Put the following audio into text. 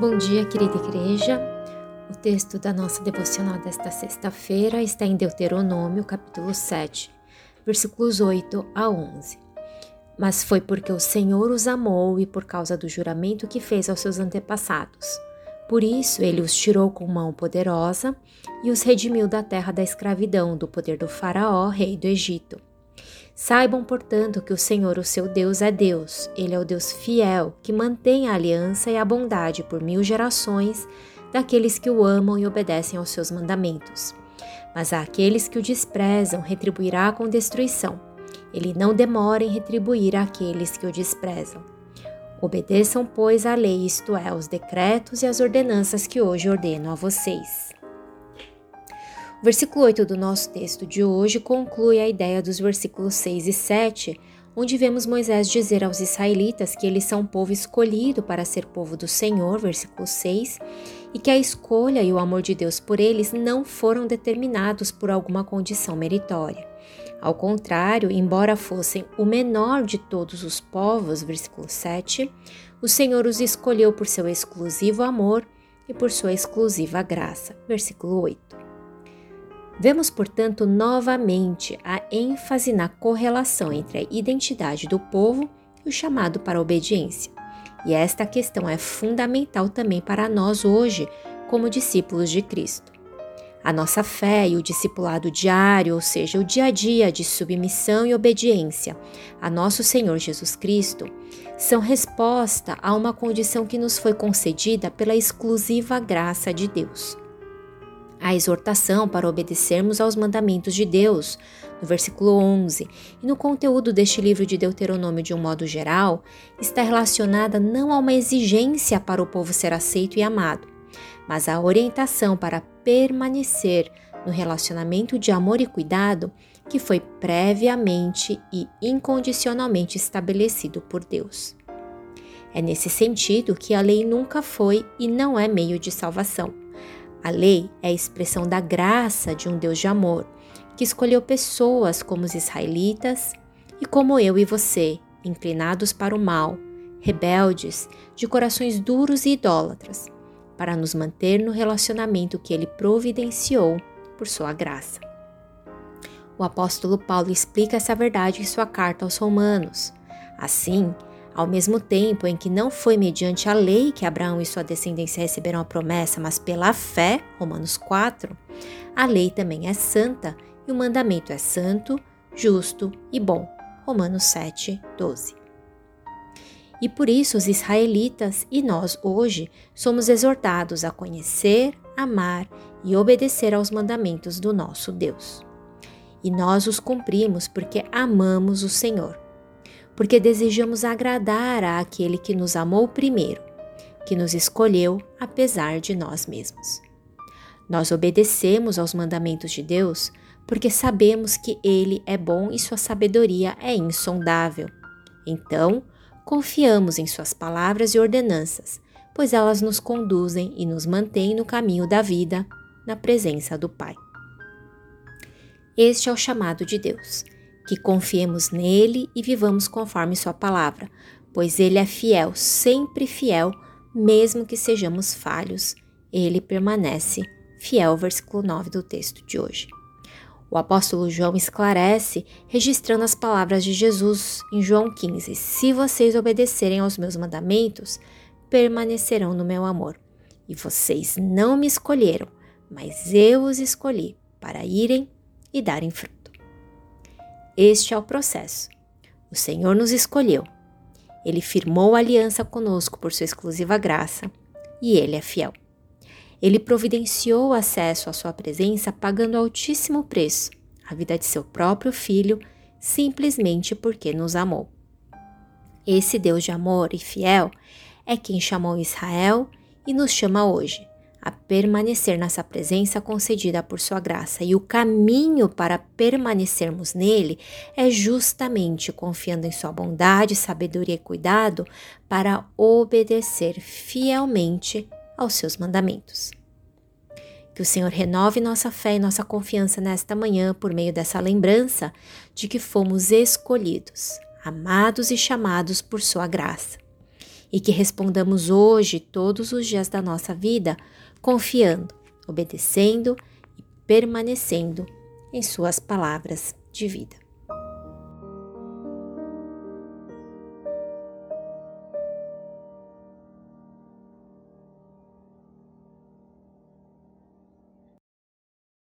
Bom dia, querida igreja. O texto da nossa devocional desta sexta-feira está em Deuteronômio, capítulo 7, versículos 8 a 11. Mas foi porque o Senhor os amou e por causa do juramento que fez aos seus antepassados. Por isso ele os tirou com mão poderosa e os redimiu da terra da escravidão, do poder do Faraó, rei do Egito Saibam, portanto, que o Senhor, o seu Deus, é Deus. Ele é o Deus fiel, que mantém a aliança e a bondade por mil gerações daqueles que o amam e obedecem aos seus mandamentos. Mas àqueles que o desprezam, retribuirá com destruição. Ele não demora em retribuir àqueles que o desprezam. Obedeçam, pois, à lei, isto é, aos decretos e às ordenanças que hoje ordeno a vocês. O versículo 8 do nosso texto de hoje conclui a ideia dos versículos 6 e 7, onde vemos Moisés dizer aos israelitas que eles são povo escolhido para ser povo do Senhor, versículo 6, e que a escolha e o amor de Deus por eles não foram determinados por alguma condição meritória. Ao contrário, embora fossem o menor de todos os povos, versículo 7, o Senhor os escolheu por seu exclusivo amor e por sua exclusiva graça, versículo 8. Vemos, portanto, novamente a ênfase na correlação entre a identidade do povo e o chamado para a obediência. E esta questão é fundamental também para nós hoje, como discípulos de Cristo. A nossa fé e o discipulado diário, ou seja, o dia a dia de submissão e obediência a nosso Senhor Jesus Cristo, são resposta a uma condição que nos foi concedida pela exclusiva graça de Deus a exortação para obedecermos aos mandamentos de Deus, no versículo 11, e no conteúdo deste livro de Deuteronômio de um modo geral, está relacionada não a uma exigência para o povo ser aceito e amado, mas à orientação para permanecer no relacionamento de amor e cuidado que foi previamente e incondicionalmente estabelecido por Deus. É nesse sentido que a lei nunca foi e não é meio de salvação a lei é a expressão da graça de um Deus de amor, que escolheu pessoas como os israelitas e como eu e você, inclinados para o mal, rebeldes, de corações duros e idólatras, para nos manter no relacionamento que ele providenciou por sua graça. O apóstolo Paulo explica essa verdade em sua carta aos Romanos. Assim, ao mesmo tempo em que não foi mediante a lei que Abraão e sua descendência receberam a promessa, mas pela fé, Romanos 4, a lei também é santa e o mandamento é santo, justo e bom, Romanos 7, 12. E por isso os israelitas e nós hoje somos exortados a conhecer, amar e obedecer aos mandamentos do nosso Deus. E nós os cumprimos porque amamos o Senhor porque desejamos agradar àquele que nos amou primeiro, que nos escolheu apesar de nós mesmos. Nós obedecemos aos mandamentos de Deus porque sabemos que Ele é bom e sua sabedoria é insondável. Então, confiamos em Suas palavras e ordenanças, pois elas nos conduzem e nos mantêm no caminho da vida, na presença do Pai. Este é o chamado de Deus que confiemos nele e vivamos conforme Sua palavra, pois Ele é fiel, sempre fiel, mesmo que sejamos falhos, Ele permanece fiel. Versículo 9 do texto de hoje. O apóstolo João esclarece, registrando as palavras de Jesus em João 15: Se vocês obedecerem aos meus mandamentos, permanecerão no meu amor. E vocês não me escolheram, mas eu os escolhi para irem e darem fruto. Este é o processo. O Senhor nos escolheu. Ele firmou a aliança conosco por sua exclusiva graça e ele é fiel. Ele providenciou acesso à sua presença pagando altíssimo preço, a vida de seu próprio filho, simplesmente porque nos amou. Esse Deus de amor e fiel é quem chamou Israel e nos chama hoje a permanecer nessa presença concedida por Sua graça. E o caminho para permanecermos nele é justamente confiando em Sua bondade, sabedoria e cuidado para obedecer fielmente aos Seus mandamentos. Que o Senhor renove nossa fé e nossa confiança nesta manhã por meio dessa lembrança de que fomos escolhidos, amados e chamados por Sua graça e que respondamos hoje, todos os dias da nossa vida, confiando, obedecendo e permanecendo em Suas palavras de vida.